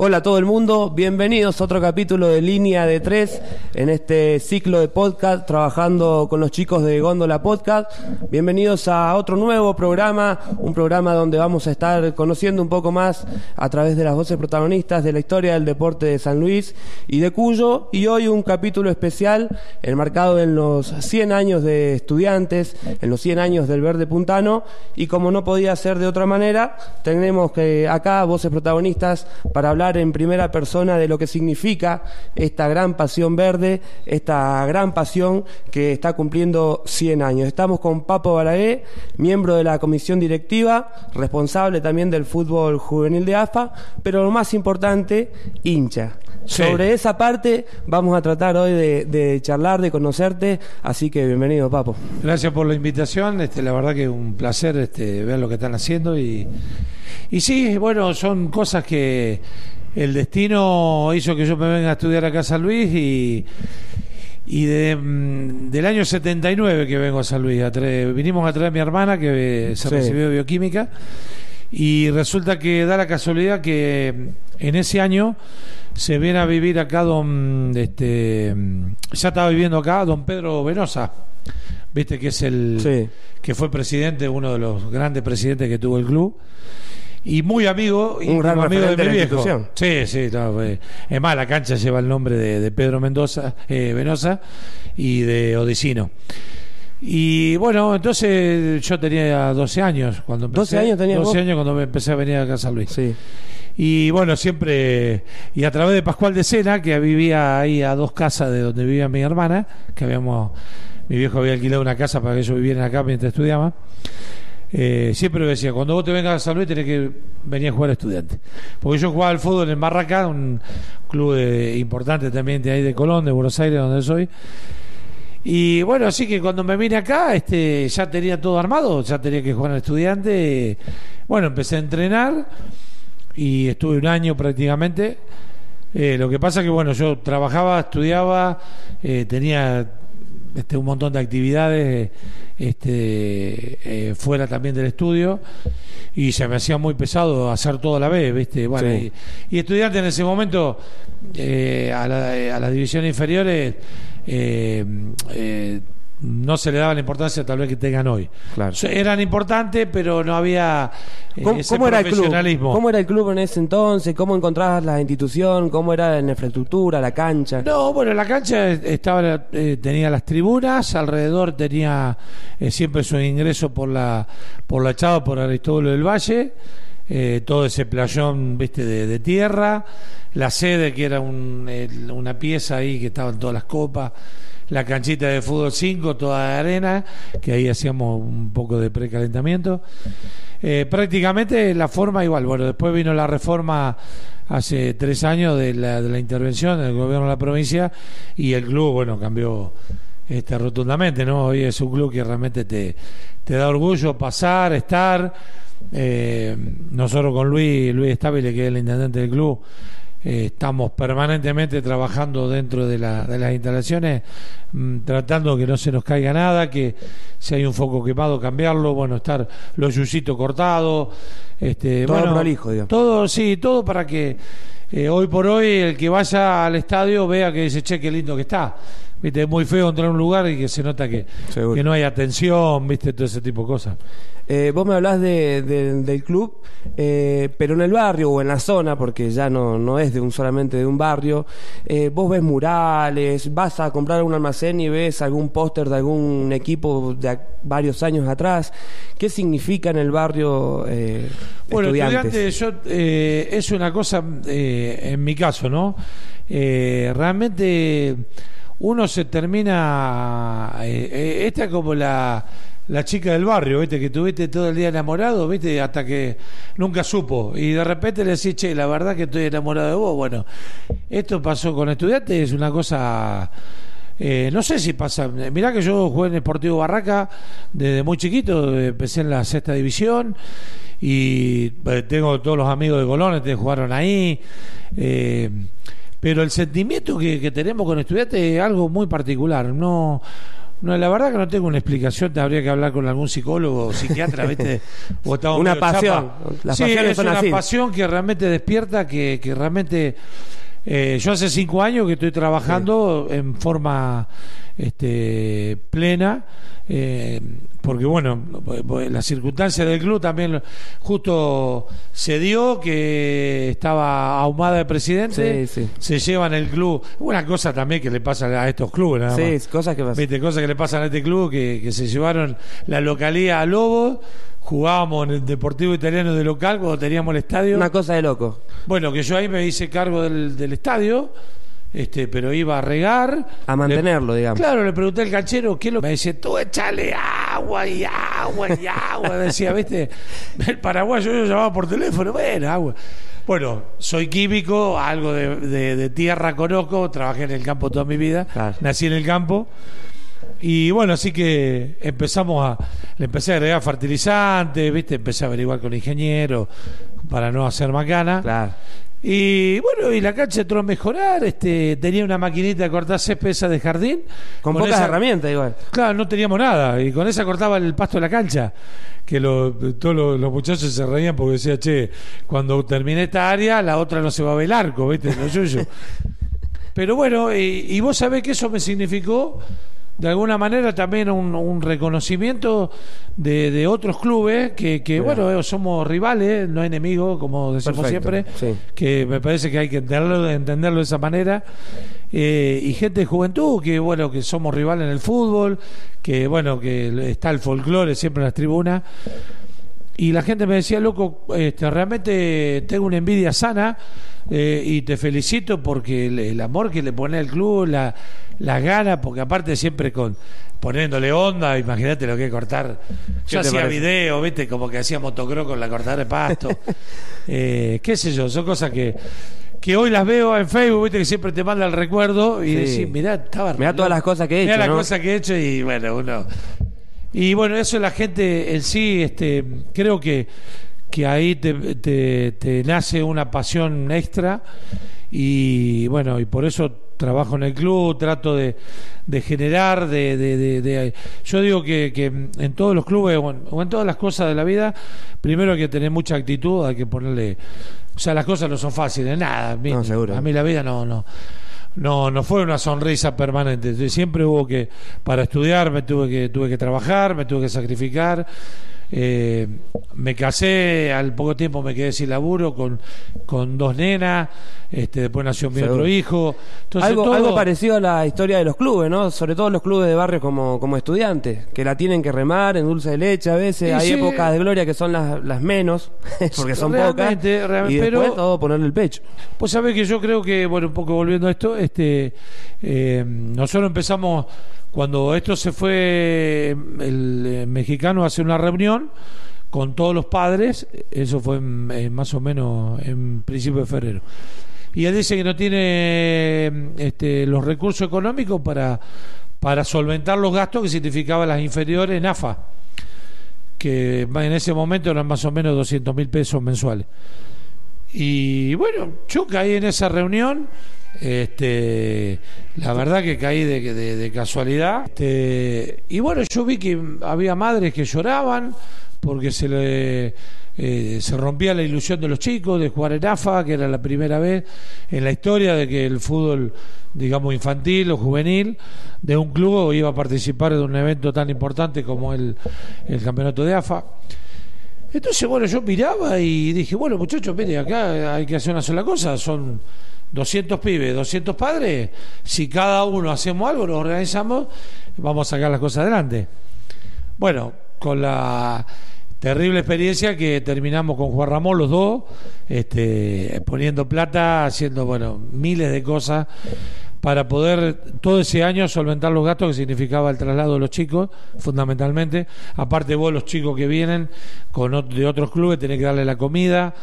Hola a todo el mundo, bienvenidos a otro capítulo de Línea de Tres en este ciclo de podcast trabajando con los chicos de Góndola Podcast. Bienvenidos a otro nuevo programa, un programa donde vamos a estar conociendo un poco más a través de las voces protagonistas de la historia del deporte de San Luis y de Cuyo. Y hoy un capítulo especial enmarcado en los 100 años de estudiantes, en los 100 años del Verde Puntano. Y como no podía ser de otra manera, tenemos que acá voces protagonistas para hablar en primera persona de lo que significa esta gran pasión verde, esta gran pasión que está cumpliendo 100 años. Estamos con Papo Balaguer, miembro de la comisión directiva, responsable también del fútbol juvenil de AFA, pero lo más importante, hincha. Sobre esa parte vamos a tratar hoy de, charlar, de conocerte, así que bienvenido, Papo. Gracias por la invitación, este, la verdad que es un placer este, ver lo que están haciendo y, y sí, bueno, son cosas que el destino hizo que yo me venga a estudiar acá a San Luis y, y de, mm, del año 79 que vengo a San Luis. A vinimos a traer a mi hermana que se recibió de bioquímica y resulta que da la casualidad que en ese año se viene a vivir acá don este ya estaba viviendo acá don Pedro Venosa viste que es el que fue presidente uno de los grandes presidentes que tuvo el club y muy amigo, y un gran amigo de, mi institución. Sí, sí, es más, la cancha lleva el nombre de, Pedro Mendoza, eh, Venosa y de Odicino. Y bueno, entonces yo tenía 12 años cuando empecé. 12 años tenía 12 años cuando empecé a venir a Casa Luis. Sí. Y bueno, siempre, y a través de Pascual de Sena, que vivía ahí a dos casas de donde vivía mi hermana, que habíamos, mi viejo había alquilado una casa para que ellos vivieran acá mientras estudiaba. Eh, siempre decía, cuando vos te vengas a San Luis tenés que venir a jugar a estudiante. Porque yo jugaba al fútbol en Barraca, un club importante también de ahí de Colón, de Buenos Aires, donde soy. Y bueno, así que cuando me vine acá, este, ya tenía todo armado, ya tenía que jugar al estudiante. Bueno, empecé a entrenar y estuve un año prácticamente. Eh, lo que pasa que, bueno, yo trabajaba, estudiaba, eh, tenía este, un montón de actividades este, eh, fuera también del estudio y se me hacía muy pesado hacer todo a la vez, ¿viste? Bueno, y, estudiante en ese momento eh, a, la, a las divisiones inferiores eh, no se le daba la importancia tal vez que tengan hoy. Claro. Eran importantes, pero no había eh, ¿Cómo, era el club? ¿Cómo era el club en ese entonces? ¿Cómo encontrabas la institución? ¿Cómo era la infraestructura, la cancha? No, bueno, la cancha estaba eh, tenía las tribunas, alrededor tenía eh, siempre su ingreso por la por la echada por Aristóbulo del Valle. Todo ese playón viste de, tierra, la sede que era una pieza ahí que estaban todas las copas, la canchita de fútbol 5, toda de arena, que ahí hacíamos un poco de precalentamiento. Eh, prácticamente la forma igual. Bueno, después vino la reforma hace tres años de la, de la intervención del gobierno de la provincia y el club, bueno, cambió este, rotundamente, ¿no? Hoy es un club que realmente te, te da orgullo pasar, estar. Eh, nosotros con Luis, Luis Estabile, que es el intendente del club, eh, estamos permanentemente trabajando dentro de, la, de las instalaciones, mm, tratando que no se nos caiga nada, que si hay un foco quemado, cambiarlo, bueno, estar los yusitos cortados, este, todo bueno, prolijo, todo, sí, todo para que eh, hoy por hoy el que vaya al estadio vea que dice, che, qué lindo que está. Viste, es muy feo entrar a un lugar y que se nota que, que no hay atención, viste, todo ese tipo de cosas. Eh, vos me hablás de, del club, eh, pero en el barrio o en la zona, porque ya no, no es de un solamente de un barrio, eh, vos ves murales, vas a comprar un almacén y ves algún póster de algún equipo de varios años atrás. ¿Qué significa en el barrio bueno, estudiantes? yo, es una cosa, en mi caso, ¿no? realmente uno se termina. Eh, eh, esta es como la, la chica del barrio, ¿viste? Que tuviste todo el día enamorado, ¿viste? Hasta que nunca supo. Y de repente le decís, che, la verdad que estoy enamorado de vos. Bueno, esto pasó con estudiantes, es una cosa. Eh, no sé si pasa. Mirá que yo jugué en el Sportivo Barraca desde muy chiquito, empecé en la sexta división y tengo todos los amigos de Colón que jugaron ahí. Eh, pero el sentimiento que, tenemos con estudiantes es algo muy particular. No, No, la verdad que no tengo una explicación, te habría que hablar con algún psicólogo o psiquiatra, ¿viste? O Una pasión. Las sí, pasiones es son una así. pasión que realmente despierta, que, que realmente... eh, yo hace cinco años que estoy trabajando en forma este, plena, eh, porque bueno, las circunstancias del club también justo se dio que estaba ahumada de presidente, Sí, sí. se llevan el club, una cosa también que le pasa a estos clubes, nada más. Sí, cosas que pasan. Viste, cosas que le pasan a este club, que, que se llevaron la localía a Lobo, jugábamos en el Deportivo Italiano de local cuando teníamos el estadio. Una cosa de loco. Bueno, que yo ahí me hice cargo del, del estadio, este, pero iba a regar. A mantenerlo, Le- digamos. Claro, le pregunté al canchero, ¿qué es lo Me dice, tú échale agua y agua y agua. Decía, ¿viste? El paraguayo yo llamaba por teléfono, bueno, agua. Bueno, soy químico, algo de, de- de tierra conozco, trabajé en el campo toda mi vida, Claro. nací en el campo. Y bueno, así que empezamos a. Le empecé a agregar fertilizantes, ¿viste? Empecé a averiguar con ingenieros para no hacer macana. Claro. Y bueno, y la cancha entró a mejorar. Este, tenía una maquinita de cortar césped de jardín. Con, pocas esa- herramientas igual. Claro, no teníamos nada. Y con esa cortaba el pasto de la cancha. Que lo- todos los, los muchachos se reían porque decía, che, cuando termine esta área, la otra no se va a ver el arco, ¿viste? Lo. Pero bueno, y, y vos sabés que eso me significó de alguna manera también un, un reconocimiento de, de otros clubes que, que bueno, eh, somos rivales, no enemigos, como decimos Perfecto, siempre, sí. que me parece que hay que entenderlo, entenderlo de esa manera. Eh, y gente de juventud, que bueno, que somos rivales en el fútbol, que bueno, que está el folclore siempre en las tribunas. Y la gente me decía, loco, este, realmente tengo una envidia sana eh, y te felicito porque el, el amor que le pone al club, la, la gana, porque aparte siempre con poniéndole onda, imagínate lo que es cortar. ¿Qué Yo hacía parece? video, viste, como que hacía motocross con la cortadora de pasto. Eh, qué sé yo, son cosas que, que hoy las veo en Facebook, viste, que siempre te manda el recuerdo y Sí. decís, mirá, estaba Mirá todas las cosas que he Mirá hecho, las ¿no? cosas que he hecho y bueno, uno. Y bueno, eso la gente en sí, este, creo que, que ahí te, te- te nace una pasión extra. Y bueno, y por eso trabajo en el club, trato de, de generar, de, de- yo digo que, que en todos los clubes o en, o en todas las cosas de la vida, primero hay que tener mucha actitud, hay que ponerle, o sea, las cosas no son fáciles, nada, a mí, No, seguro. a mí la vida no, no, no, no fue una sonrisa permanente. Siempre hubo que, para estudiar, me tuve que, tuve que trabajar, me tuve que sacrificar. Eh, me casé, al poco tiempo me quedé sin laburo con, con dos nenas, este, después nació mi Seguro. otro hijo. Entonces, algo, todo- algo parecido a la historia de los clubes, ¿no? Sobre todo los clubes de barrio como, como estudiantes, que la tienen que remar en dulce de leche a veces. Y Hay sí. épocas de gloria que son las, las menos, porque son pocas. Realmente, real- y después pero- todo ponerle el pecho. Pues sabés que yo creo que, bueno, un poco volviendo a esto, este, eh, nosotros empezamos, cuando esto se fue, el eh, mexicano hace una reunión con todos los padres, eso fue en- en más o menos en principio de febrero. Y él dice que no tiene este, los recursos económicos para, para solventar los gastos que significaba las inferiores en AFA, que en ese momento eran más o menos 200 mil pesos mensuales. Y bueno, yo caí en esa reunión. Este, la verdad que caí de, de- de casualidad. Este, y bueno, yo vi que había madres que lloraban porque se le eh, se rompía la ilusión de los chicos de jugar en AFA, que era la primera vez en la historia de que el fútbol, digamos, infantil o juvenil de un club iba a participar de un evento tan importante como el, el campeonato de AFA. Entonces, bueno, yo miraba y dije, bueno, muchachos, mire, acá hay que hacer una sola cosa, son 200 pibes, 200 padres, si cada uno hacemos algo, nos organizamos, vamos a sacar las cosas adelante. Bueno, con la terrible experiencia que terminamos con Juan Ramón los dos, este, poniendo plata, haciendo, bueno, miles de cosas para poder todo ese año solventar los gastos que significaba el traslado de los chicos, fundamentalmente. Aparte vos, los chicos que vienen con de otros clubes, tenés que darle la comida.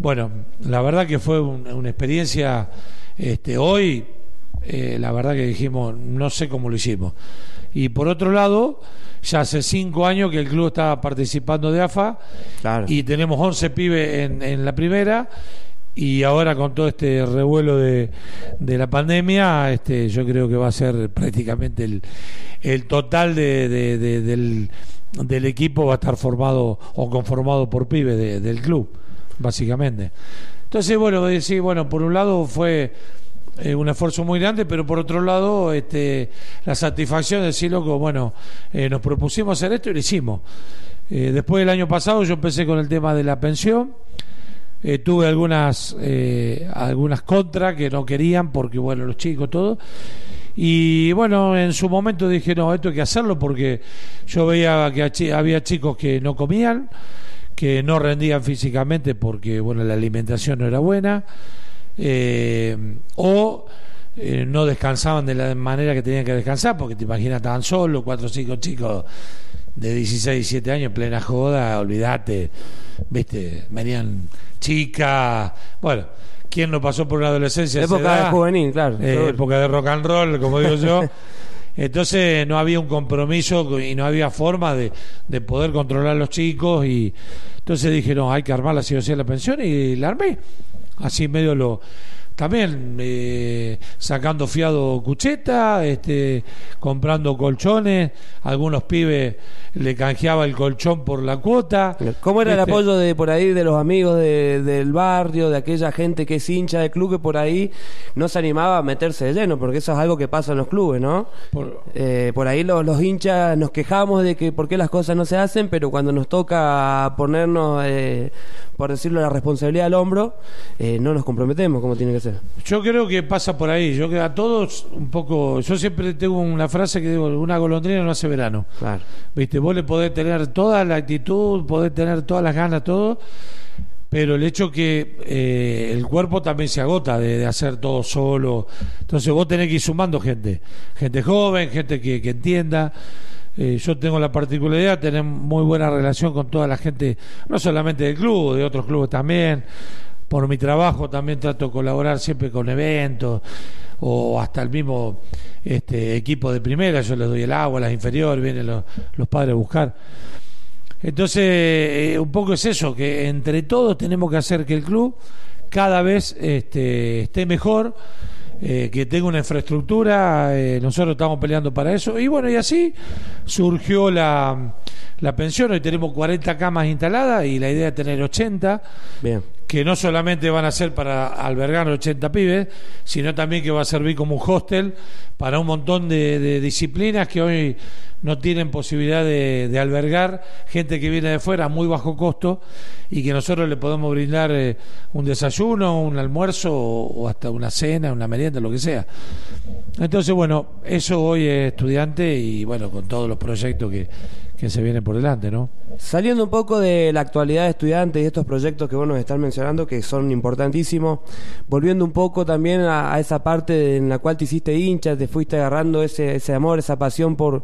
Bueno, la verdad que fue un- una experiencia, este, hoy, eh, la verdad que dijimos, no sé cómo lo hicimos. Y por otro lado, ya hace cinco años que el club está participando de AFA Claro. y tenemos 11 pibes en, en la primera y ahora con todo este revuelo de, de, la pandemia, este, yo creo que va a ser prácticamente el, el total de, del, del, equipo va a estar formado o conformado por pibes del club, básicamente. Entonces, bueno, decir, bueno, por un lado fue eh, un esfuerzo muy grande, pero por otro lado, este, la satisfacción de decir, loco, bueno, eh, nos propusimos hacer esto y lo hicimos. Eh, después del año pasado yo empecé con el tema de la pensión. tuve algunas algunas contras que no querían porque bueno los chicos todo y bueno en su momento dije no esto hay que hacerlo porque yo veía que había chicos que no comían que no rendían físicamente porque bueno la alimentación no era buena eh, o eh, no descansaban de la manera que tenían que descansar porque te imaginas estaban solos cuatro o cinco chicos de 16 17 años en plena joda olvídate viste venían chicas bueno ¿Quién no pasó por una adolescencia? Época de juvenil, claro. Eh, época de rock and roll, como digo yo. Entonces no había un compromiso y no había forma de, de poder controlar a los chicos y entonces dije, no, hay que armar la situación de la pensión y la armé. Así medio lo, también eh, sacando fiado cucheta, este, comprando colchones, algunos pibes le canjeaba el colchón por la cuota. ¿Cómo era el este, apoyo de por ahí de los amigos del barrio, de aquella gente que es hincha del club que por ahí no se animaba a meterse de lleno? Porque eso es algo que pasa en los clubes, ¿no? Por, eh, por ahí los, los, hinchas nos quejamos de que por qué las cosas no se hacen, pero cuando nos toca ponernos, eh, por decirlo, la responsabilidad al hombro, no nos comprometemos como tiene que ser. Yo creo que pasa por ahí. Yo que a todos un poco. Yo siempre tengo una frase que digo: una golondrina no hace verano. Claro. Viste, vos le podés tener toda la actitud, podés tener todas las ganas, todo. Pero el hecho que eh, el cuerpo también se agota de, hacer todo solo. Entonces vos tenés que ir sumando gente. Gente joven, gente que, que entienda. Eh, yo tengo la particularidad de tener muy buena relación con toda la gente, no solamente del club, de otros clubes también por mi trabajo también trato de colaborar siempre con eventos o hasta el mismo este, equipo de primera, yo les doy el agua, las inferiores, vienen los, padres a buscar. Entonces, eh, un poco es eso, que entre todos tenemos que hacer que el club cada vez este, esté mejor, eh, que tenga una infraestructura, eh, nosotros estamos peleando para eso, y bueno, y así surgió la, la pensión, hoy tenemos 40 camas instaladas y la idea es tener 80. Bien que no solamente van a ser para albergar 80 pibes, sino también que va a servir como un hostel para un montón de, disciplinas que hoy no tienen posibilidad de, albergar gente que viene de fuera a muy bajo costo y que nosotros le podemos brindar eh, un desayuno, un almuerzo o, hasta una cena, una merienda, lo que sea. Entonces, bueno, eso hoy es estudiante y bueno, con todos los proyectos que, que se vienen por delante, ¿no? Saliendo un poco de la actualidad de estudiantes y estos proyectos que vos nos estás mencionando, que son importantísimos, volviendo un poco también a, esa parte en la cual te hiciste hincha, te fuiste agarrando ese, ese amor, esa pasión por,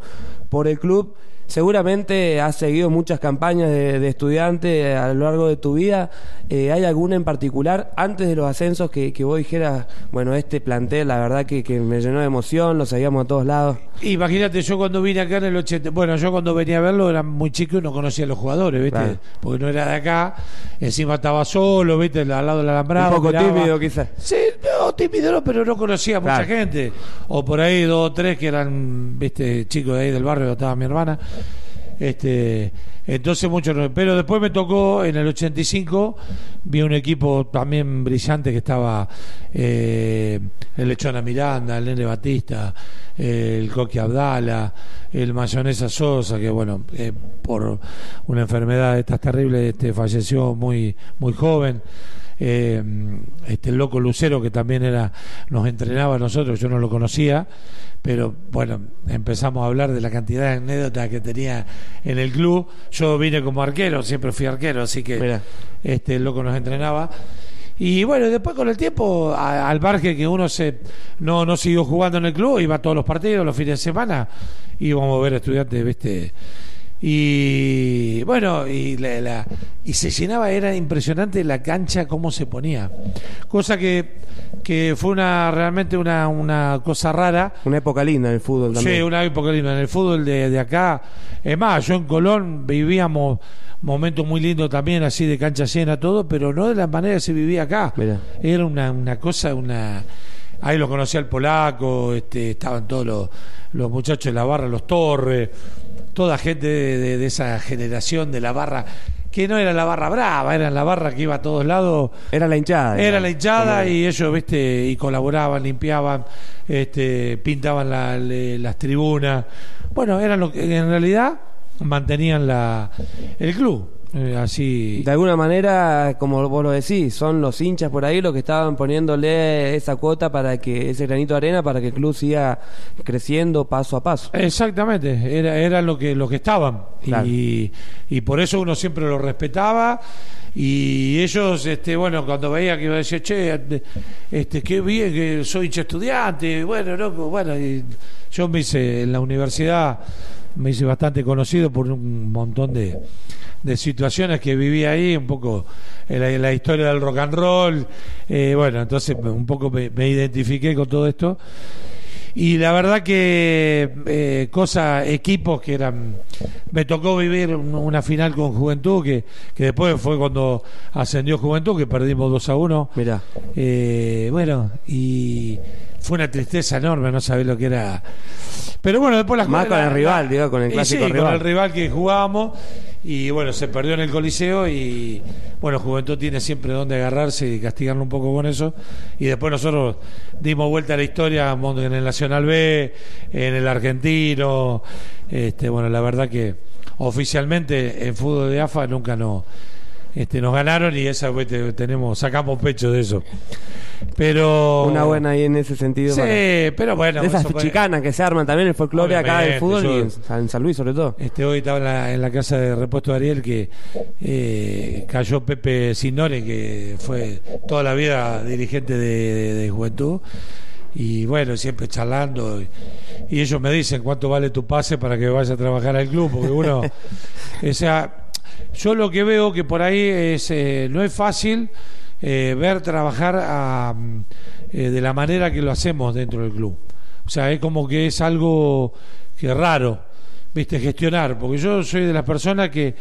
por el club. Seguramente has seguido muchas campañas de, estudiantes a lo largo de tu vida. Eh, ¿Hay alguna en particular antes de los ascensos que, que vos dijeras, bueno, este plantel, la verdad que, que, me llenó de emoción, lo seguíamos a todos lados? Imagínate, yo cuando vine acá en el 80, bueno, yo cuando venía a verlo era muy chico y no conocía a los jugadores, ¿viste? Porque no era de acá, encima estaba solo, ¿viste? Al lado del alambrado. Un poco tímido, quizás. Sí, no, tímido no, pero no conocía a mucha gente. O por ahí dos o tres que eran, ¿viste? Chicos de ahí del barrio, estaba mi hermana. Este, entonces mucho pero después me tocó en el 85 vi un equipo también brillante que estaba eh, el Lechona Miranda, el Nene Batista, el Coqui Abdala, el Mayonesa Sosa, que bueno, eh, por una enfermedad de estas terribles este, falleció muy, muy joven. Eh, este el loco Lucero que también era nos entrenaba a nosotros, yo no lo conocía, pero bueno, empezamos a hablar de la cantidad de anécdotas que tenía en el club. Yo vine como arquero, siempre fui arquero, así que este el loco nos entrenaba. Y bueno, después con el tiempo, al margen que uno se no, no siguió jugando en el club, iba a todos los partidos, los fines de semana, íbamos a ver estudiantes, viste, Y bueno, y, la, la- y se llenaba, era impresionante la cancha cómo se ponía. Cosa que, que fue una realmente una, una cosa rara. Una época linda en el fútbol también. Sí, una época linda. En el fútbol de, de acá, es más, yo en Colón vivíamos momentos muy lindos también, así de cancha llena, todo, pero no de la manera que se vivía acá. Mirá. Era una, una cosa, una. Ahí lo conocía el polaco, este, estaban todos los, los muchachos de la barra, los Torres, toda gente de, de- de esa generación de la barra, que no era la barra brava, era la barra que iba a todos lados. Era la hinchada. Era la hinchada y ellos, viste, y colaboraban, limpiaban, este, pintaban la- le- las tribunas. Bueno, eran lo que en realidad mantenían la el club. Eh, así. De alguna manera, como vos lo decís, son los hinchas por ahí los que estaban poniéndole esa cuota para que ese granito de arena para que el club siga creciendo paso a paso. Exactamente, era, era lo que lo que estaban Claro. y, y por eso uno siempre lo respetaba y ellos, este, bueno, cuando veía que iba a decir, che, este, qué bien que soy hincha estudiante, bueno, loco, bueno, y yo me hice en la universidad, me hice bastante conocido por un montón de, de situaciones que viví ahí, un poco en la, la historia del rock and roll, eh, bueno, entonces un poco me, me identifiqué con todo esto. Y la verdad que eh, cosas, equipos que eran... Me tocó vivir un- una final con Juventud, que, que después fue cuando ascendió Juventud, que perdimos 2 a 1. Mirá, Eh, bueno, y fue una tristeza enorme, no sabés lo que era. Pero bueno, después las Más con el rival, digo, con el clásico sí, rival. con el rival que jugábamos. Y bueno, se perdió en el Coliseo y bueno, Juventud tiene siempre donde agarrarse y castigarlo un poco con eso. Y después nosotros dimos vuelta a la historia en el Nacional B, en el Argentino. Este, bueno, la verdad que oficialmente en fútbol de AFA nunca no, este, nos ganaron y esa pues, te- tenemos sacamos pecho de eso. Pero una buena ahí en ese sentido. Sí, para- pero bueno, de esas chicanas que se arman también el folclore acá del fútbol y yo- en San- en San Luis sobre todo. Este, hoy estaba en la, en la casa de repuesto de Ariel que eh, cayó Pepe Sinore, que fue toda la vida dirigente de, de- de juventud. Y bueno, siempre charlando. Y, y ellos me dicen cuánto vale tu pase para que vaya a trabajar al club, porque uno. o sea, yo lo que veo que por ahí es eh, no es fácil eh, ver trabajar mm, eh, de la manera que lo hacemos dentro del club. O sea, es como que es algo que raro, viste, gestionar, porque yo soy de las personas que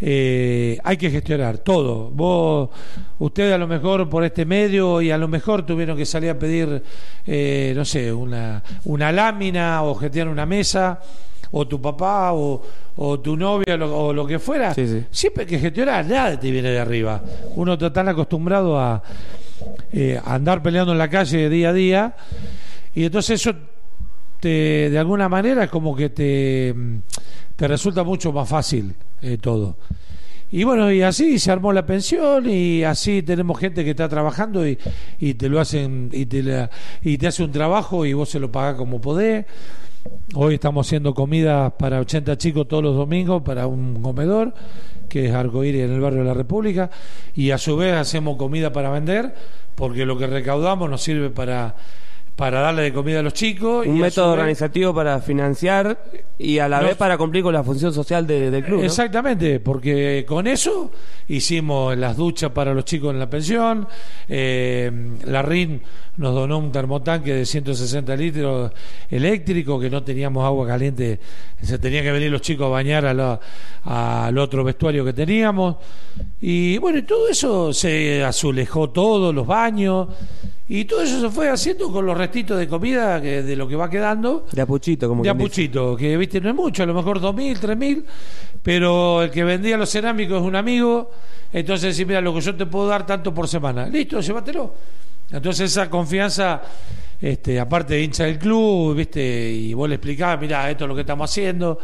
eh, hay que gestionar todo. Vos, ustedes a lo mejor por este medio y a lo mejor tuvieron que salir a pedir, eh, no sé, una, una lámina o gestionar una mesa, o tu papá o, o tu novia lo- o lo que fuera. Sí, sí. Siempre que gestionar, nada te viene de arriba. Uno está tan acostumbrado a, eh, a andar peleando en la calle día a día y entonces eso te, de alguna manera como que te, te resulta mucho más fácil eh, todo. Y bueno, y así se armó la pensión y así tenemos gente que está trabajando y, y te lo hacen y te, la- y te hace un trabajo y vos se lo pagás como podés. Hoy estamos haciendo comidas para 80 chicos todos los domingos para un comedor que es Arcoíris en el barrio de la República y a su vez hacemos comida para vender porque lo que recaudamos nos sirve para para darle de comida a los chicos Un y método organizativo para financiar y a la vez para cumplir con la función social de- del club. ¿no? Exactamente, porque con eso hicimos las duchas para los chicos en la pensión, eh, la RIN nos donó un termotanque de 160 litros eléctrico, que no teníamos agua caliente, se tenían que venir los chicos a bañar a la- al otro vestuario que teníamos, y bueno, y todo eso se azulejó todo, los baños, y todo eso se fue haciendo con los restitos de comida que, de lo que va quedando De apuchito, como de apuchito, que viste no es mucho, a lo mejor dos mil, tres mil, pero el que vendía los cerámicos es un amigo, entonces decís, mira, lo que yo te puedo dar tanto por semana, listo, llévatelo. Entonces esa confianza, este, aparte de hincha del club, viste, y vos le explicás, mira, esto es lo que estamos haciendo.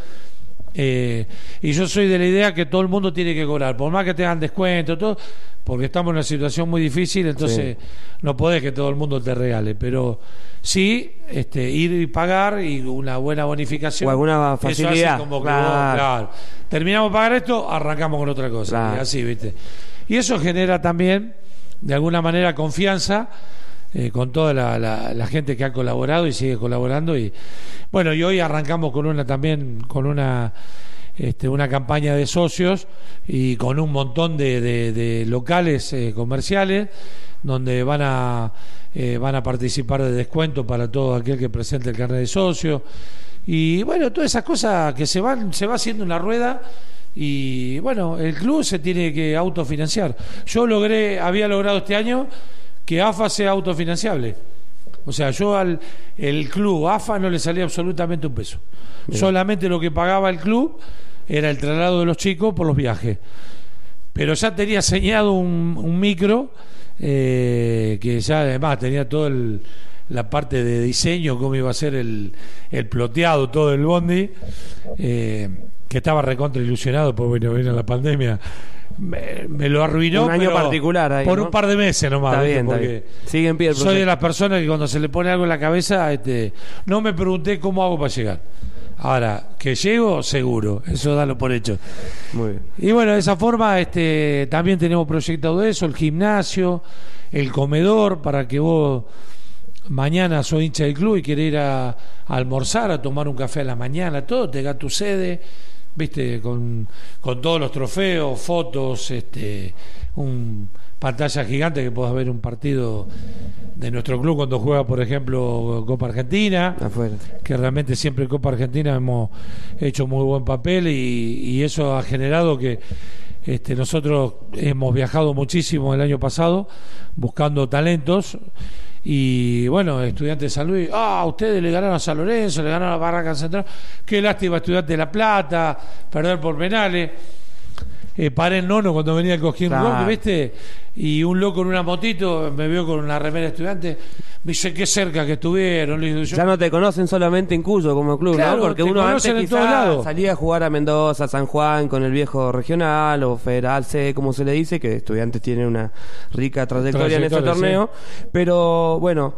Eh, y yo soy de la idea que todo el mundo tiene que cobrar, por más que te hagan descuento, todo, porque estamos en una situación muy difícil, entonces no podés que todo el mundo te regale, pero sí este, ir y pagar y una buena bonificación. O alguna Eso facilidad, como que claro. vos, claro, terminamos de pagar esto, arrancamos con otra cosa, Claro. y así, ¿viste? Y eso genera también, de alguna manera, confianza eh, con toda la, la- la gente que ha colaborado y sigue colaborando. Y bueno, y hoy arrancamos con una también, con una este, una campaña de socios y con un montón de, de- locales eh, comerciales donde van a eh, van a participar de descuento para todo aquel que presente el carnet de socio y bueno todas esas cosas que se van se va haciendo una rueda y bueno el club se tiene que autofinanciar yo logré había logrado este año que AFA sea autofinanciable. O sea yo al el club AFA no le salía absolutamente un peso. Solamente lo que pagaba el club era el traslado de los chicos por los viajes. Pero ya tenía señado un, un micro eh, que ya además tenía toda la parte de diseño, cómo iba a ser el, el ploteado, todo el bondi, eh, que estaba recontra ilusionado, pues bueno, vino la pandemia. Me, me lo arruinó. Un año pero particular ahí, Por ¿no? un par de meses nomás. Está bien, está Porque bien. Sigue en pie el soy de las personas que cuando se le pone algo en la cabeza, este, no me pregunté cómo hago para llegar. Ahora, que llego, seguro, eso dalo por hecho. Muy bien. Y bueno, de esa forma este, también tenemos proyectado eso, el gimnasio, el comedor, para que vos mañana sos hincha del club y querés ir a, a almorzar, a tomar un café a la mañana, todo, tengas tu sede, viste, con, con todos los trofeos, fotos, este, un pantalla gigante que puedas ver un partido de nuestro club cuando juega, por ejemplo, Copa Argentina Afuera. que realmente siempre en Copa Argentina hemos hecho muy buen papel y, y eso ha generado que este, nosotros hemos viajado muchísimo el año pasado buscando talentos y bueno, estudiantes de San Luis, ah, ustedes le ganaron a San Lorenzo, le ganaron a Barraca Central, qué lástima estudiante de La Plata, perder por penales. Eh, paré en nono cuando venía el Cojín Claro. Rock, ¿viste? Y un loco en una motito me vio con una remera estudiante, me dice qué cerca que estuvieron. Yo, Ya no te conocen solamente en Cuyo como club, Claro, ¿no? Porque uno antes quizás salía a jugar a Mendoza, San Juan con el viejo regional o federal C, como se le dice, que estudiantes tienen una rica trayectoria, en ese torneo. Pero bueno,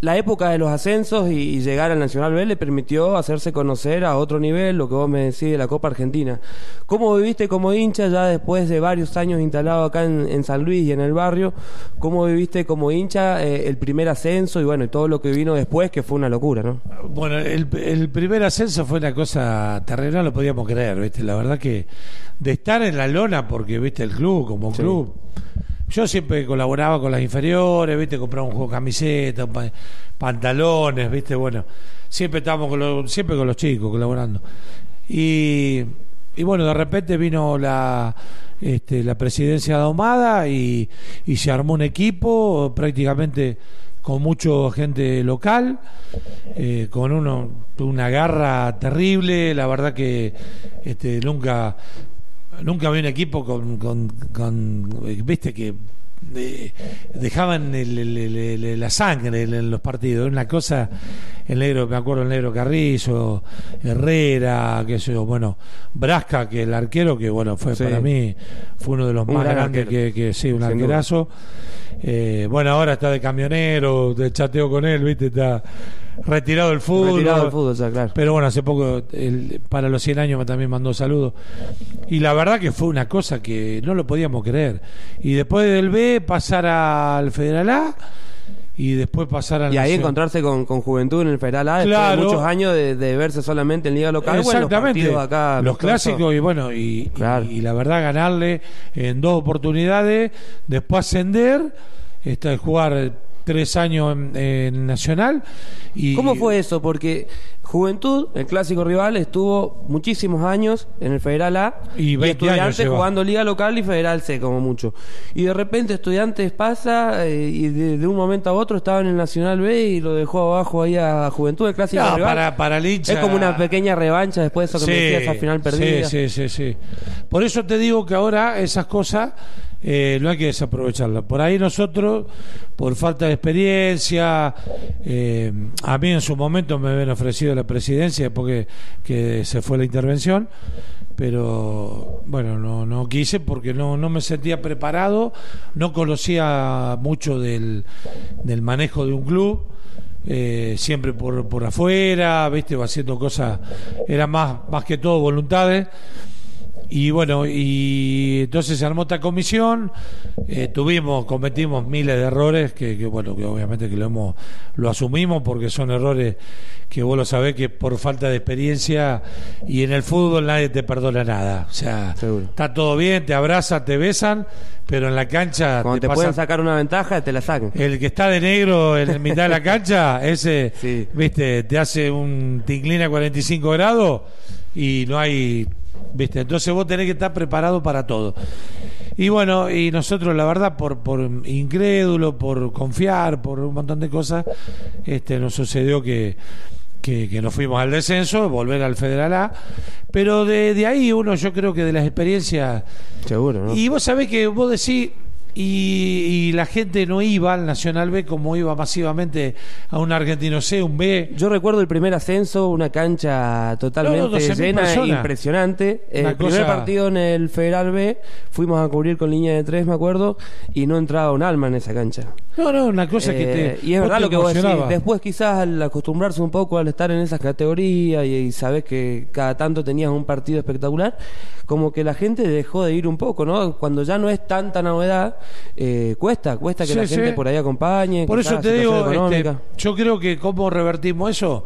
la época de los ascensos y, y llegar al Nacional B le permitió hacerse conocer a otro nivel, lo que vos me decís de la Copa Argentina. ¿Cómo viviste como hincha ya después de varios años instalado acá en, en San Luis y en el barrio? ¿Cómo viviste como hincha eh, el primer ascenso y bueno, y todo lo que vino después, que fue una locura, ¿no? Bueno, el, el primer ascenso fue una cosa terrenal, lo podíamos creer, ¿viste? La verdad que de estar en la lona, porque, ¿viste? El club, como Sí. club. Yo siempre colaboraba con las inferiores, ¿viste? Compraba un juego de camisetas, pa- pantalones, ¿viste? Bueno, siempre estábamos con los, siempre con los chicos colaborando. Y, y bueno, de repente vino la, este, la presidencia de Ahumada y, y se armó un equipo prácticamente con mucha gente local, eh, con uno, una garra terrible, la verdad que este, nunca, nunca vi un equipo con, con, con, viste que eh, dejaban el- el- el- el- la sangre en, los partidos, una cosa, el negro, me acuerdo el negro Carrizo, Herrera, qué sé yo, bueno, Brasca, que el arquero, que bueno, fue Sí. para mí, fue uno de los Un más gran grandes que, que sí, un Sin arquerazo. Eh, bueno, ahora está de camionero, de chateo con él, viste, está retirado del fútbol. Retirado del fútbol, ya, claro. Pero bueno, hace poco, el- para los 100 años, también mandó saludos. Y la verdad que fue una cosa que no lo podíamos creer. Y después del B, pasar al Federal A y después pasar al Y ahí encontrarse con, con Juventud en el Federal A después de muchos años de, de verse solamente en Liga Local. Bueno, los Exactamente. acá, los clásicos y bueno, y, Claro. y, y la verdad ganarle en dos oportunidades, después ascender, este, jugar tres años en, en Nacional. Y, ¿Cómo fue eso? Porque Juventud, el clásico rival, estuvo muchísimos años en el Federal A Y 20 años Estudiantes jugando Liga Local y Federal C, como mucho. Y de repente Estudiantes pasa eh, y de, de un momento a otro estaba en el Nacional B y lo dejó abajo ahí a Juventud, el clásico No, rival. para, para el hincha- Es como una pequeña revancha después de eso que me decías al final perdida. Sí, sí, sí, sí. Por eso te digo que ahora esas cosas eh, no hay que desaprovecharlas. Por ahí nosotros, por falta de experiencia, eh, a mí en su momento me habían ofrecido la presidencia porque que se fue la intervención, pero bueno, no, no quise porque no, no me sentía preparado, no conocía mucho del, del manejo de un club eh, siempre por, por afuera, viste, haciendo cosas, era más, más que todo voluntades. Y bueno, y entonces se armó esta comisión, eh, tuvimos, cometimos miles de errores que, que, bueno, que obviamente que lo hemos, lo asumimos porque son errores que vos lo sabés que por falta de experiencia y en el fútbol nadie te perdona nada. O sea, Seguro. está todo bien, te abrazan, te besan, pero en la cancha Cuando te, pasan- pueden sacar una ventaja, te la sacan. el que está de negro en la mitad de la cancha, ese, Sí. viste, te hace un tinclina a 45 grados y no hay, viste, entonces vos tenés que estar preparado para todo. Y bueno, y nosotros la verdad por por incrédulo, por confiar, por un montón de cosas, este nos sucedió que que, que nos fuimos al descenso, volver al Federal A, pero de, de ahí uno yo creo que de las experiencias Seguro, ¿no? y vos sabés que vos decís, y, y la gente no iba al Nacional B como iba masivamente a un Argentino C, un B. Yo recuerdo el primer ascenso, una cancha totalmente No, no, 12.000 llena, impresionante. Una el primer partido en el Federal B, fuimos a cubrir con línea de tres, me acuerdo, y no entraba un alma en esa cancha. No, no, una cosa que Eh, te. y es verdad te lo que vos decís. Después, quizás al acostumbrarse un poco al estar en esas categorías y, y sabés que cada tanto tenías un partido espectacular, como que la gente dejó de ir un poco, ¿no? Cuando ya no es tanta novedad, eh, cuesta, cuesta que Sí, la gente sí. por ahí acompañe. Por eso te digo, este, yo creo que cómo revertimos eso,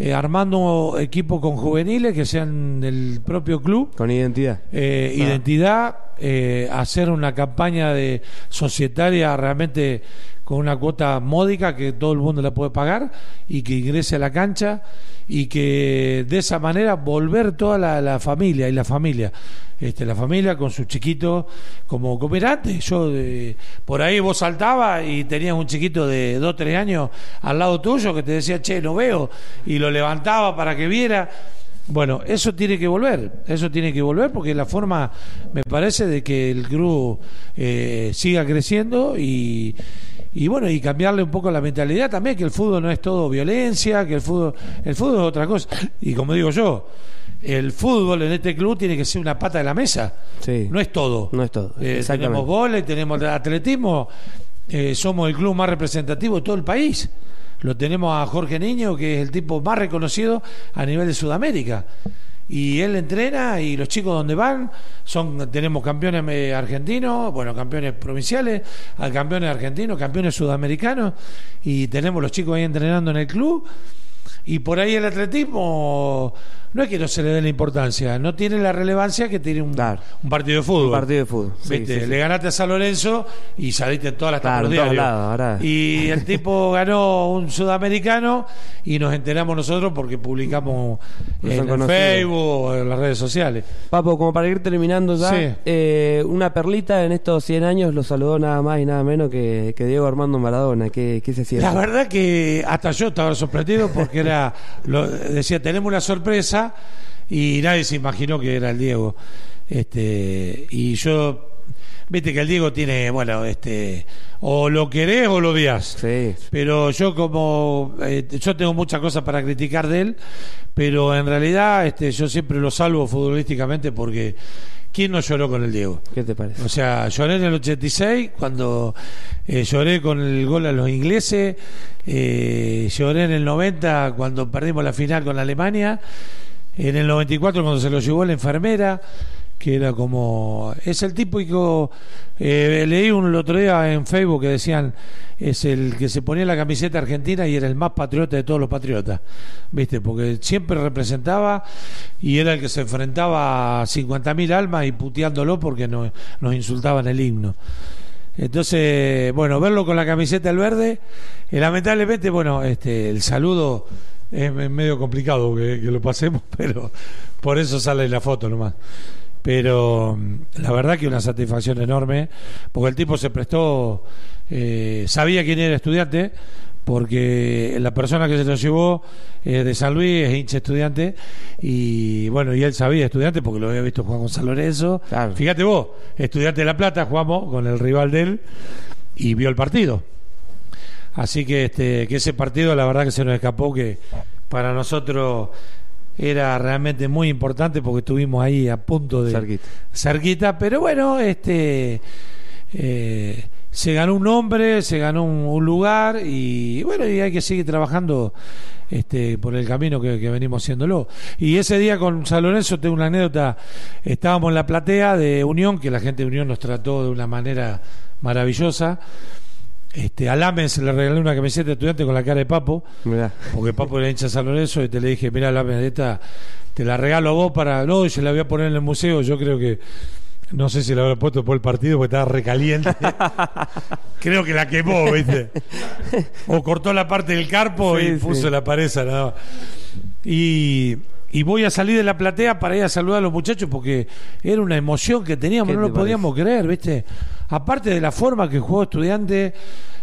Eh, armando equipos con juveniles que sean del propio club, Con identidad. eh, Ah. identidad, eh, hacer una campaña de societaria realmente con una cuota módica que todo el mundo la puede pagar y que ingrese a la cancha y que de esa manera volver toda la, familia y la familia este la familia con sus chiquitos como como era antes yo de- por ahí vos saltabas y tenías un chiquito de 2 3 años al lado tuyo que te decía che no veo y lo levantaba para que viera. Bueno, eso tiene que volver, eso tiene que volver porque la forma, me parece, de que el club eh, siga creciendo y, y bueno, y cambiarle un poco la mentalidad también, que el fútbol no es todo violencia, que el fútbol, el fútbol es otra cosa. Y como digo yo, el fútbol en este club tiene que ser una pata de la mesa, Sí. no es todo. No es todo, Eh, tenemos vóley, tenemos atletismo, eh, somos el club más representativo de todo el país. Lo tenemos a Jorge Niño, que es el tipo más reconocido a nivel de Sudamérica. Y él entrena y los chicos donde van son tenemos campeones eh, argentinos, bueno, campeones provinciales, a campeones argentinos, campeones sudamericanos y tenemos los chicos ahí entrenando en el club y por ahí el atletismo no es que no se le dé la importancia, no tiene la relevancia que tiene un, Claro. un partido de fútbol. Un partido de fútbol. Sí, ¿Viste? sí, sí. Le ganaste a San Lorenzo y saliste en todas las Claro, en lados, ahora. Y el tipo ganó un sudamericano y nos enteramos nosotros porque publicamos en el. Facebook o en las redes sociales. Papo, como para ir terminando ya, Sí. eh, una perlita en estos 100 años lo saludó nada más y nada menos que, que Diego Armando Maradona. ¿Qué, qué se siente? La verdad que hasta yo estaba sorprendido porque era lo, decía tenemos una sorpresa y nadie se imaginó que era el Diego. Este y yo viste que el Diego tiene bueno este o lo querés o lo odias. Sí, pero yo como eh, yo tengo muchas cosas para criticar de él pero en realidad este yo siempre lo salvo futbolísticamente porque quién no lloró con el Diego ¿qué te parece? o sea lloré en el 86 cuando eh, lloré con el gol a los ingleses eh, lloré en el 90 cuando perdimos la final con Alemania en el 94 cuando se lo llevó la enfermera que era como es el típico eh, leí un otro día en Facebook que decían es el que se ponía la camiseta argentina y era el más patriota de todos los patriotas viste porque siempre representaba y era el que se enfrentaba a 50.000 almas y puteándolo porque no- nos insultaban el himno entonces, bueno, verlo con la camiseta del verde, eh, lamentablemente, bueno, este, el saludo es me- medio complicado que, que lo pasemos, pero por eso sale la foto nomás. Pero mm, la verdad que una satisfacción enorme, porque el tipo se prestó, eh, sabía quién era estudiante, porque la persona que se lo llevó eh, de San Luis es hincha estudiante, y bueno, y él sabía estudiante porque lo había visto jugar con San Lorenzo. Claro. Fíjate vos, estudiante de La Plata, jugamos con el rival de él y vio el partido. Así que este que ese partido la verdad que se nos escapó que para nosotros era realmente muy importante porque estuvimos ahí a punto de Cerquita. cerquita, pero bueno, este eh, se ganó un nombre, se ganó un, un lugar y bueno, y hay que seguir trabajando este, por el camino que, que venimos haciéndolo. Y ese día con San Lorenzo tengo una anécdota, estábamos en la platea de Unión, que la gente de Unión nos trató de una manera maravillosa. Este, a Lamen se le regalé una camiseta de estudiante con la cara de Papo, Mirá. porque Papo era hincha de San Lorenzo, y te le dije, mira Lamen, esta te la regalo a vos para... No, y se la voy a poner en el museo, yo creo que... No sé si la habrá puesto por el partido porque estaba recaliente. Creo que la quemó, ¿viste? O cortó la parte del carpo Sí, y sí. puso la pared nada. Y, y voy a salir de la platea para ir a saludar a los muchachos porque era una emoción que teníamos, ¿Qué no lo podíamos creer, ¿viste? Aparte de la forma que jugó estudiante,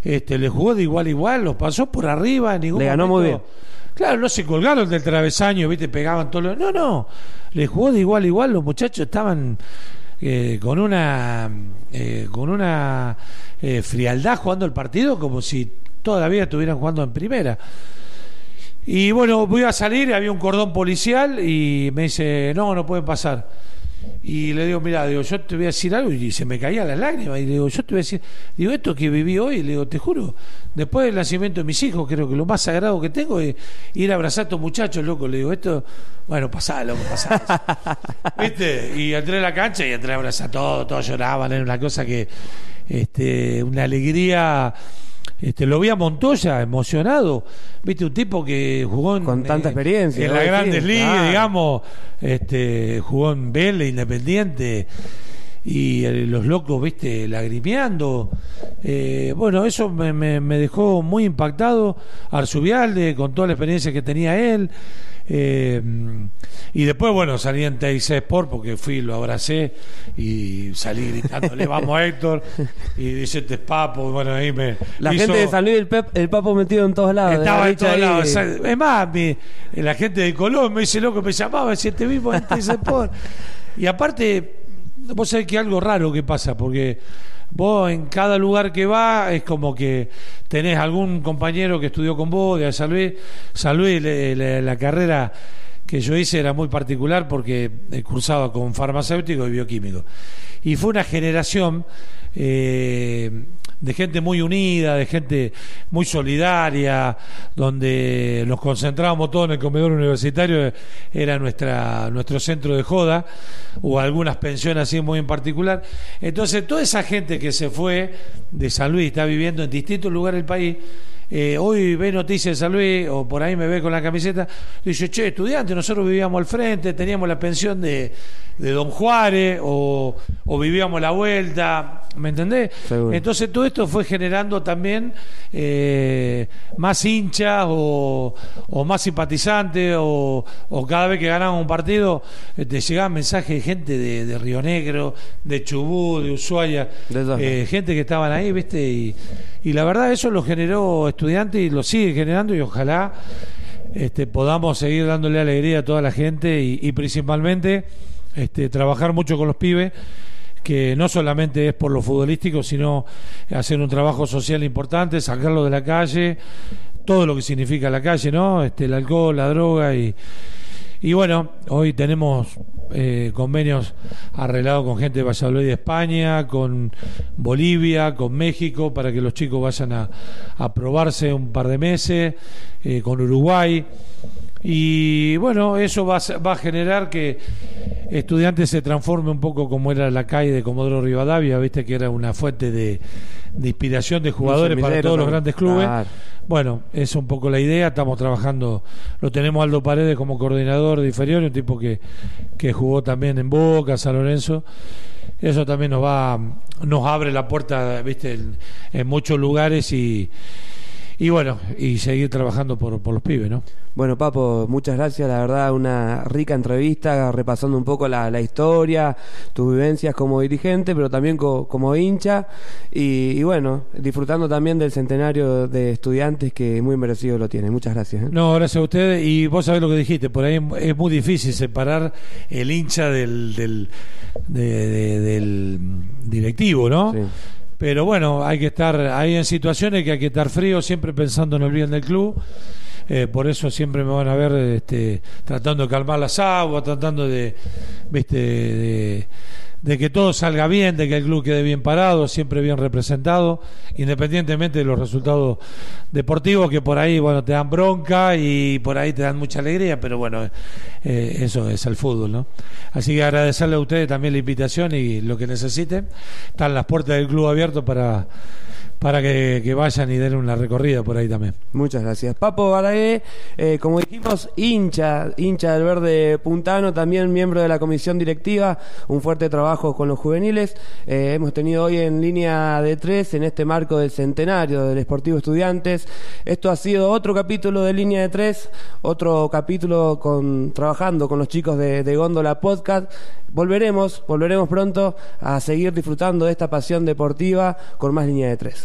este, le jugó de igual a igual, los pasó por arriba, en ningún Le ganó muy momento- Claro, no se colgaron del travesaño, ¿viste? Pegaban todos los... No, no, le jugó de igual a igual, los muchachos estaban eh, con una eh, con una eh, frialdad jugando el partido como si todavía estuvieran jugando en primera. Y bueno, voy a salir, había un cordón policial y me dice, no, no pueden pasar. Y le digo, mira, digo, yo te voy a decir algo y se me caían las lágrimas. Y le digo, yo te voy a decir, digo, esto que viví hoy, le digo, te juro, después del nacimiento de mis hijos, creo que lo más sagrado que tengo es ir a abrazar a estos muchachos, loco. Le digo, esto, bueno, pasá, loco, pasá. ¿Viste? Y entré a la cancha y entré a abrazar a todos, todos lloraban, era una cosa que, este, una alegría. Este, lo vi a Montoya emocionado, viste, un tipo que jugó en, Con tanta eh, experiencia, en ¿no? las grandes ligas, digamos, este, jugó en Vélez, Independiente, y los locos, viste, lagrimeando. Eh, bueno, eso me, me- me dejó muy impactado. Arzubialde, con toda la experiencia que tenía él. Eh, y después, bueno, salí en TIC Sport porque fui, lo abracé y salí gritándole, vamos Héctor. Y dice, es papo. Bueno, ahí me. La hizo- gente de San Luis del Pep, el papo metido en todos lados. estaba en todos lados. Es más, mi- la gente de Colón me dice loco, me llamaba, decía, te vimos en TC Sport. Y aparte, vos sabés que algo raro que pasa, porque vos en cada lugar que va es como que tenés algún compañero que estudió con vos de San Luis. San la carrera que yo hice era muy particular porque cursaba con farmacéutico y bioquímico. Y fue una generación eh, de gente muy unida, de gente muy solidaria, donde nos concentrábamos todos en el comedor universitario, era nuestra, nuestro centro de joda, o algunas pensiones así muy en particular. Entonces, toda esa gente que se fue de San Luis, está viviendo en distintos lugares del país, eh, hoy ve noticias de San Luis o por ahí me ve con la camiseta, dice, che, estudiante, nosotros vivíamos al frente, teníamos la pensión de, de Don Juárez o, o vivíamos la vuelta, ¿me entendés? Seguro. Entonces todo esto fue generando también eh, más hinchas o, o más simpatizantes o, o cada vez que ganaban un partido eh, te llegaban mensajes de gente de, de Río Negro, de Chubut, de Ushuaia, De eh, gente que estaban ahí, ¿viste? Y, y la verdad eso lo generó estudiantes y lo sigue generando y ojalá este, podamos seguir dándole alegría a toda la gente y, y principalmente este, trabajar mucho con los pibes que no solamente es por lo futbolístico, sino hacer un trabajo social importante, sacarlo de la calle, todo lo que significa la calle, ¿no? Este, el alcohol, la droga y, y bueno, hoy tenemos eh, convenios arreglados con gente de Valladolid de España, con Bolivia, con México, para que los chicos vayan a, a probarse un par de meses, eh, con Uruguay. Y bueno, eso va, va a generar que estudiantes se transforme un poco como era la calle de Comodoro Rivadavia, viste que era una fuente de, de inspiración de jugadores para todos los grandes clubes. Claro. Bueno, es un poco la idea, estamos trabajando, lo tenemos Aldo Paredes como coordinador de inferior, un tipo que, que jugó también en Boca, San Lorenzo. Eso también nos va, nos abre la puerta, viste, en, en muchos lugares y, y bueno, y seguir trabajando por, por los pibes, ¿no? Bueno, Papo, muchas gracias. La verdad, una rica entrevista, repasando un poco la, la historia, tus vivencias como dirigente, pero también co- como hincha. Y, y bueno, disfrutando también del centenario de estudiantes que muy merecido lo tiene. Muchas gracias. ¿eh? No, gracias a ustedes. Y vos sabés lo que dijiste, por ahí es muy difícil separar el hincha del, del, de- de- del directivo, ¿no? Sí. Pero bueno, hay que estar ahí en situaciones que hay que estar frío, siempre pensando en el bien del club. Eh, por eso siempre me van a ver este, tratando de calmar las aguas, tratando de, viste, de, de que todo salga bien, de que el club quede bien parado, siempre bien representado, independientemente de los resultados deportivos que por ahí, bueno, te dan bronca y por ahí te dan mucha alegría, pero bueno, eh, eso es el fútbol, ¿no? Así que agradecerle a ustedes también la invitación y lo que necesiten. Están las puertas del club abiertas para para que, vayan y den una recorrida por ahí también. Muchas gracias. Papo Baragué, eh, como dijimos, hincha, hincha del verde puntano, también miembro de la comisión directiva, un fuerte trabajo con los juveniles. Eh, hemos tenido hoy en línea de tres, en este marco del centenario del Esportivo Estudiantes. Esto ha sido otro capítulo de línea de tres, otro capítulo con, trabajando con los chicos de, de Góndola Podcast volveremos, volveremos pronto a seguir disfrutando de esta pasión deportiva con más línea de tres.